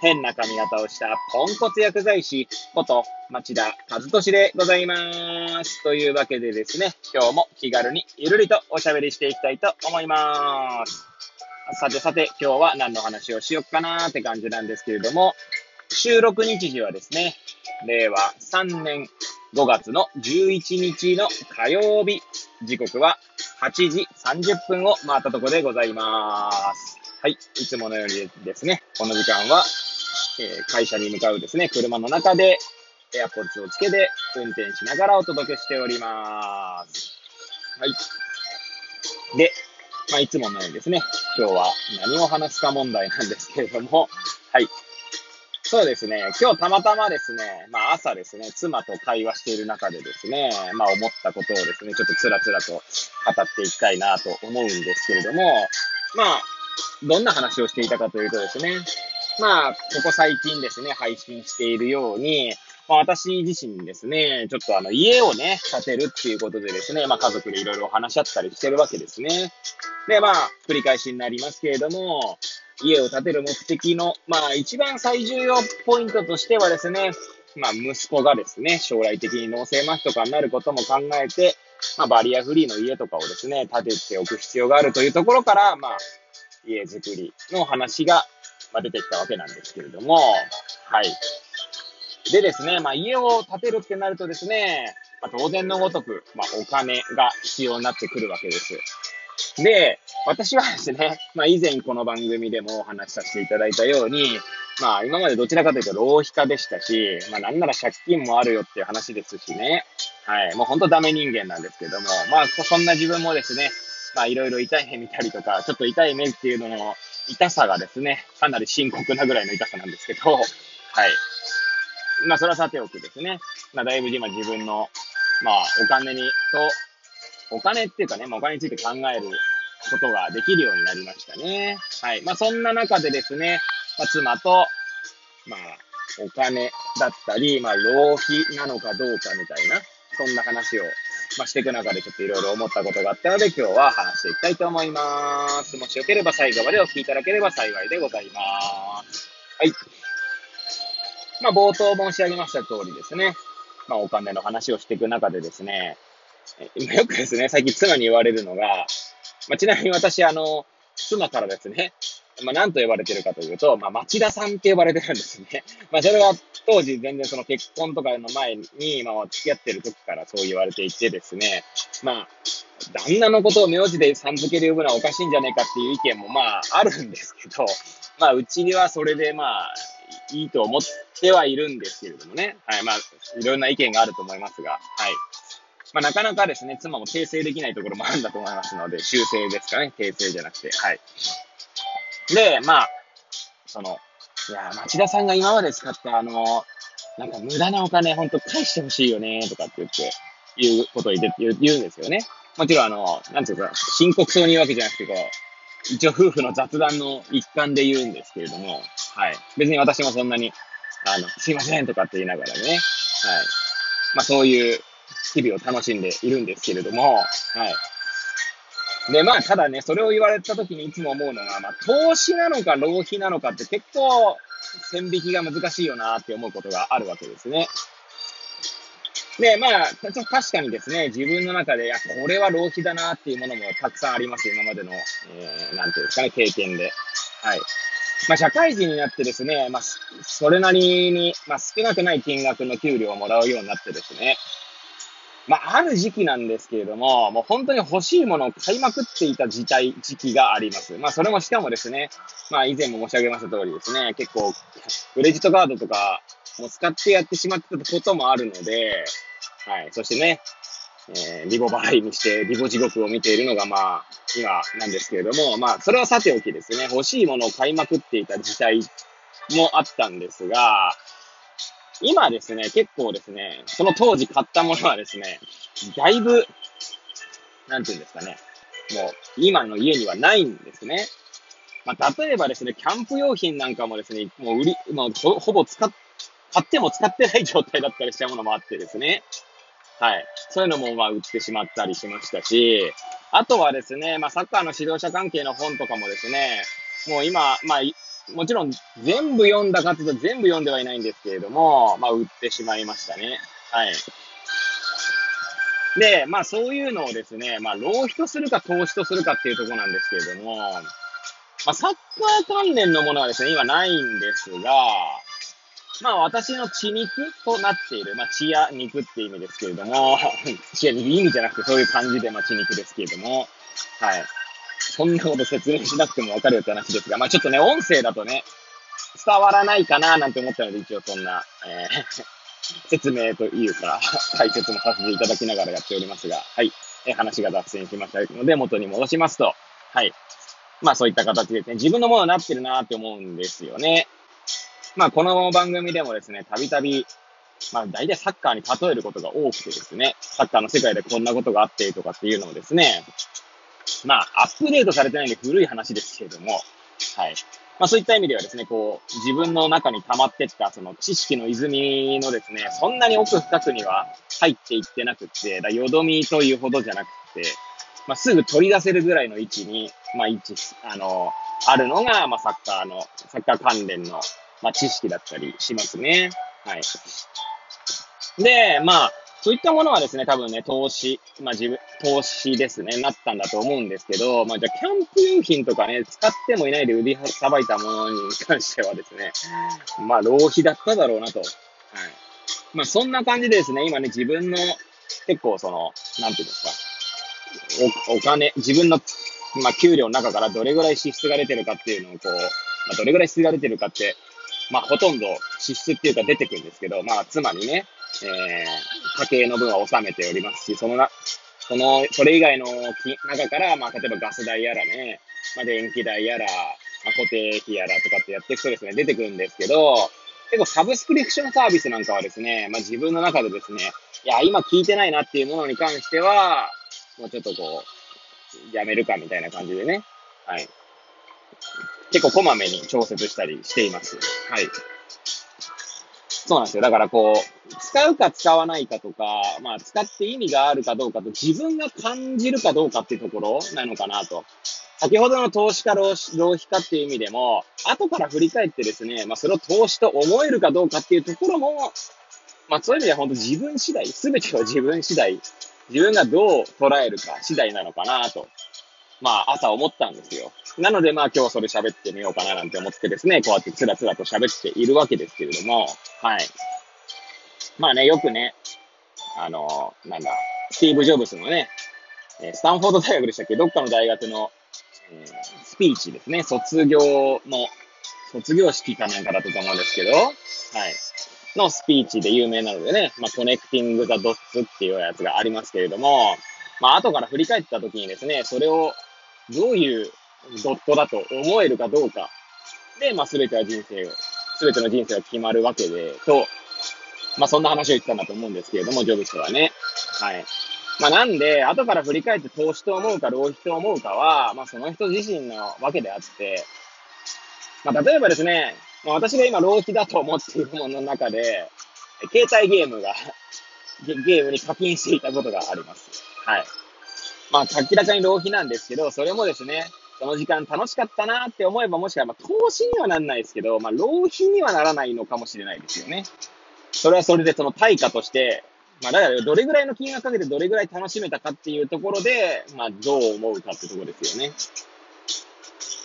変な髪型をしたポンコツ薬剤師こと町田和俊でございます。というわけでですね、今日も気軽にゆるりとおしゃべりしていきたいと思います。さてさて、今日は何の話をしよっかなーって感じなんですけれども、収録日時はですね、令和3年5月の11日の火曜日、時刻は8時30分を回ったところでございます。はい。いつものようにですね、この時間はえ、会社に向かうですね、車の中で、エアポッツをつけて、運転しながらお届けしております。はい。で、まあ、いつものようにですね、今日は何を話すか問題なんですけれども、はい。そうですね、今日たまたまですね、まあ朝ですね、妻と会話している中でですね、まあ思ったことをですね、ちょっとつらつらと語っていきたいなと思うんですけれども、まあ、どんな話をしていたかというとですね、まあ、ここ最近ですね、配信しているように、まあ、私自身ですね、ちょっとあの、家をね、建てるっていうことでですね、まあ、家族でいろいろ話し合ったりしてるわけですね。で、まあ、繰り返しになりますけれども、家を建てる目的の、まあ、一番最重要ポイントとしてはですね、まあ、息子がですね、将来的に脳性麻痺とかになることも考えて、まあ、バリアフリーの家とかをですね、建てておく必要があるというところから、まあ、家づくりの話がまあ、出てきたわけなんですけれども、はい。でですね、まあ、家を建てるってなるとですね、まあ、当然のごとく、まあ、お金が必要になってくるわけです。で、私はですね、まあ、以前この番組でもお話しさせていただいたように、まあ、今までどちらかというと浪費家でしたし、まあ、なんなら借金もあるよっていう話ですしね。はい。もう本当ダメ人間なんですけども、まあ、そんな自分もですね、まあ、いろいろ痛い目見たりとか、ちょっと痛い目っていうのの痛さがですね、かなり深刻なぐらいの痛さなんですけど、はい。まあ、それはさておきですね。まあ、だいぶ今自分の、まあ、お金に、と、お金っていうかね、まあ、お金について考えることができるようになりましたね。はい。まあ、そんな中でですね、まあ、妻と、まあ、お金だったり、まあ、浪費なのかどうかみたいな、そんな話をまあ、していく中でちょっといろいろ思ったことがあったので、今日は話していきたいと思います。もしよければ最後までお聞きいただければ幸いでございます。はい。まあ、冒頭申し上げました通りですね。まあ、お金の話をしていく中でですね、今よくですね、最近妻に言われるのが、まあ、ちなみに私、あの、妻からですね、まあ、何と呼ばれてるかというと、まあ、町田さんって呼ばれてるんですね。まあ、それは当時全然その結婚とかの前に、まあ、付き合ってる時からそう言われていてですね、まあ、旦那のことを名字でさん付けで呼ぶのはおかしいんじゃないかっていう意見もまあ、あるんですけど、まあ、うちにはそれでまあ、いいと思ってはいるんですけれどもね。はい。まあ、いろんな意見があると思いますが、はい。まあ、なかなかですね、妻も訂正できないところもあるんだと思いますので、修正ですかね。訂正じゃなくて、はい。で、まあ、その、いや、町田さんが今まで使ったあの、なんか無駄なお金、ほんと返してほしいよね、とかって言って、言うことを言言言うんですよね。もちろんあの、なんていうか、深刻そうに言うわけじゃなくて、こう、一応夫婦の雑談の一環で言うんですけれども、はい。別に私もそんなに、あの、すいませんとかって言いながらね、はい。まあそういう日々を楽しんでいるんですけれども、はい。で、まあ、ただね、それを言われた時にいつも思うのが、まあ、投資なのか浪費なのかって結構、線引きが難しいよなって思うことがあるわけですね。で、まあ、確かにですね、自分の中で、いや、これは浪費だなっていうものもたくさんあります。今までの、えー、なんていうんですかね、経験で。はい。まあ、社会人になってですね、まあ、それなりに、まあ、少なくない金額の給料をもらうようになってですね、まあ、ある時期なんですけれども、もう本当に欲しいものを買いまくっていた時代、時期があります。まあ、それもしかもですね、まあ、以前も申し上げました通りですね、結構、クレジットカードとかも使ってやってしまってたこともあるので、はい。そしてね、えー、リボ払いにして、リボ地獄を見ているのが、まあ、今なんですけれども、まあ、それはさておきですね、欲しいものを買いまくっていた時代もあったんですが、今ですね、結構ですね、その当時買ったものはですね、だいぶ、なんていうんですかね、もう今の家にはないんですね。まあ、例えばですね、キャンプ用品なんかもですね、もう売り、もうほほぼ使っ、買っても使ってない状態だったりしたものもあってですね。はい。そういうのもまあ売ってしまったりしましたし、あとはですね、まあサッカーの指導者関係の本とかもですね、もう今、まあもちろん全部読んだかつ全部読んではいないんですけれども、まあ売ってしまいましたね。はい。で、まあそういうのをですね、まあ浪費とするか投資とするかっていうところなんですけれども、まあサッカー関連のものはですね、今ないんですが、まあ私の血肉となっている、まあ血や肉っていう意味ですけれども、血や肉意味じゃなくてそういう感じでまあ血肉ですけれども、はい。そんなこと説明しなくてもわかるよって話ですが、まあちょっとね、音声だとね、伝わらないかななんて思ったので、一応そんな、えー、説明というか、解説もさせていただきながらやっておりますが、はい。えー、話が脱線しましたので、元に戻しますと、はい。まあそういった形ですね、自分のものになってるなって思うんですよね。まあこの番組でもですね、たびたび、まあ大体サッカーに例えることが多くてですね、サッカーの世界でこんなことがあってとかっていうのをですね、まあアップデートされてないんで古い話ですけれども、はい。まあそういった意味ではですね、こう、自分の中に溜まってった、その知識の泉のですね、そんなに奥深くには入っていってなくて、だよどみというほどじゃなくて、まあすぐ取り出せるぐらいの位置に、まあ位置、あの、あるのが、まあサッカーの、サッカー関連の、まあ知識だったりしますね。はい。で、まあ、そういったものはですね、多分ね、投資、まあ自分、投資ですね、なったんだと思うんですけど、まあじゃあキャンプ用品とかね、使ってもいないで売りさばいたものに関してはですね、まあ浪費だっただろうなと。はい。まあそんな感じでですね、今ね、自分の結構その、なんていうんですか、おお金、自分の、まあ給料の中からどれぐらい支出が出てるかっていうのをこう、まあどれぐらい支出が出てるかって、まあほとんど支出っていうか出てくるんですけど、まあつまりね、えー、家計の分は納めておりますし、そのな、その、それ以外の中から、まあ、例えばガス代やらね、まあ、電気代やら、まあ、固定費やらとかってやっていくとですね、出てくるんですけど、結構サブスクリプションサービスなんかはですね、まあ、自分の中でですね、いや、今聞いてないなっていうものに関しては、もうちょっとこう、やめるかみたいな感じでね、はい。結構こまめに調節したりしています。はい。そうなんですよ。だからこう、使うか使わないかとか、まあ使って意味があるかどうかと自分が感じるかどうかっていうところなのかなと。先ほどの投資か浪費かっていう意味でも、後から振り返ってですね、まあそれを投資と思えるかどうかっていうところも、まあそういう意味では本当自分次第、すべては自分次第、自分がどう捉えるか次第なのかなと、まあ朝思ったんですよ。なのでまあ今日それ喋ってみようかななんて思ってですね、こうやってつらつらと喋っているわけですけれども、はい。まあね、よくね、あの、なんだ、スティーブ・ジョブスのね、スタンフォード大学でしたっけ？どっかの大学の、えー、スピーチですね、卒業の、卒業式かなんかだったと思うんですけど、はい。のスピーチで有名なのでね、まあ、コネクティング・ザ・ドッツっていうやつがありますけれども、まあ、後から振り返った時にですね、それをどういうドットだと思えるかどうか。で、まあ、すべては人生を、すべての人生が決まるわけで、と、まあ、そんな話を言ってたんだと思うんですけれども、ジョブズはね。はい。まあ、なんで、後から振り返って投資と思うか浪費と思うかは、まあ、その人自身のわけであって、まあ、例えばですね、まあ、私が今浪費だと思っているものの中で、携帯ゲームがゲームに課金していたことがあります。はい。まあ、明らかに浪費なんですけど、それもですね、その時間楽しかったなって思えば、もしかしたら、まあ、投資にはならないですけど、まあ、浪費にはならないのかもしれないですよね。それはそれでその対価として、まあ、だからどれぐらいの金額かけてどれぐらい楽しめたかっていうところで、まあ、どう思うかってところですよね。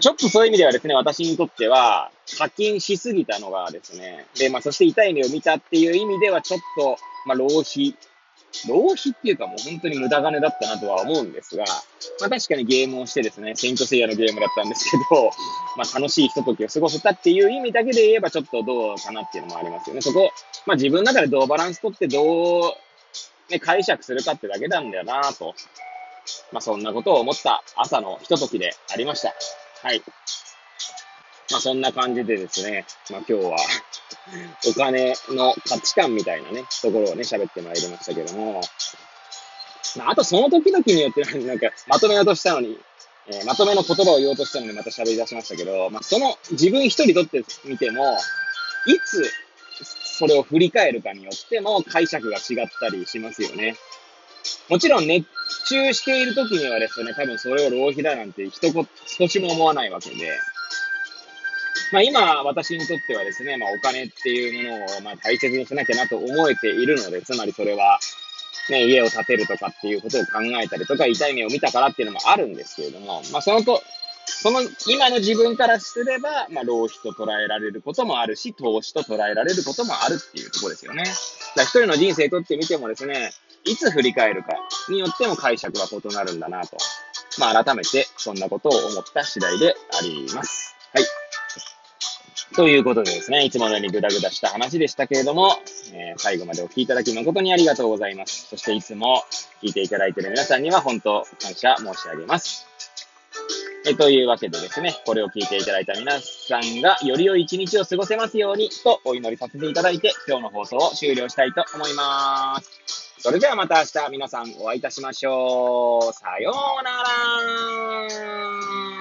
ちょっとそういう意味ではですね、私にとっては、課金しすぎたのがですね、で、まあ、そして痛い目を見たっていう意味では、ちょっと、まあ、浪費浪費っていうかもう本当に無駄金だったなとは思うんですが、まあ確かにゲームをしてですね、セイントセイヤのゲームだったんですけど、まあ楽しいひとときを過ごせたっていう意味だけで言えばちょっとどうかなっていうのもありますよね。そこ、まあ自分の中でどうバランス取ってどう、ね、解釈するかってだけなんだよなと。まあそんなことを思った朝のひとときでありました。はい。まあそんな感じでですね、まあ今日は お金の価値観みたいなね、ところをね、喋ってまいりましたけども、まあ、あとその時々によって、なんか、まとめようとしたのに、えー、まとめの言葉を言おうとしたのにまた喋り出しましたけど、まあ、その自分一人とってみても、いつそれを振り返るかによっても解釈が違ったりしますよね。もちろん熱中している時にはですね、多分それを浪費だなんて一言、少しも思わないわけで、まあ今、私にとってはですね、まあお金っていうものをまあ大切にしなきゃなと思えているので、つまりそれは、ね、家を建てるとかっていうことを考えたりとか、痛い目を見たからっていうのもあるんですけれども、まあそのと、その今の自分からすれば、まあ浪費と捉えられることもあるし、投資と捉えられることもあるっていうところですよね。だ一人の人生とってみてもですね、いつ振り返るかによっても解釈は異なるんだなと。まあ改めてそんなことを思った次第であります。はい。ということでですね、いつものようにグダグダした話でしたけれども、えー、最後までお聞きいただき誠にありがとうございます。そしていつも聞いていただいている皆さんには本当感謝申し上げます。えというわけでですね、これを聞いていただいた皆さんがより良い一日を過ごせますようにとお祈りさせていただいて、今日の放送を終了したいと思います。それではまた明日皆さんお会いいたしましょう。さようなら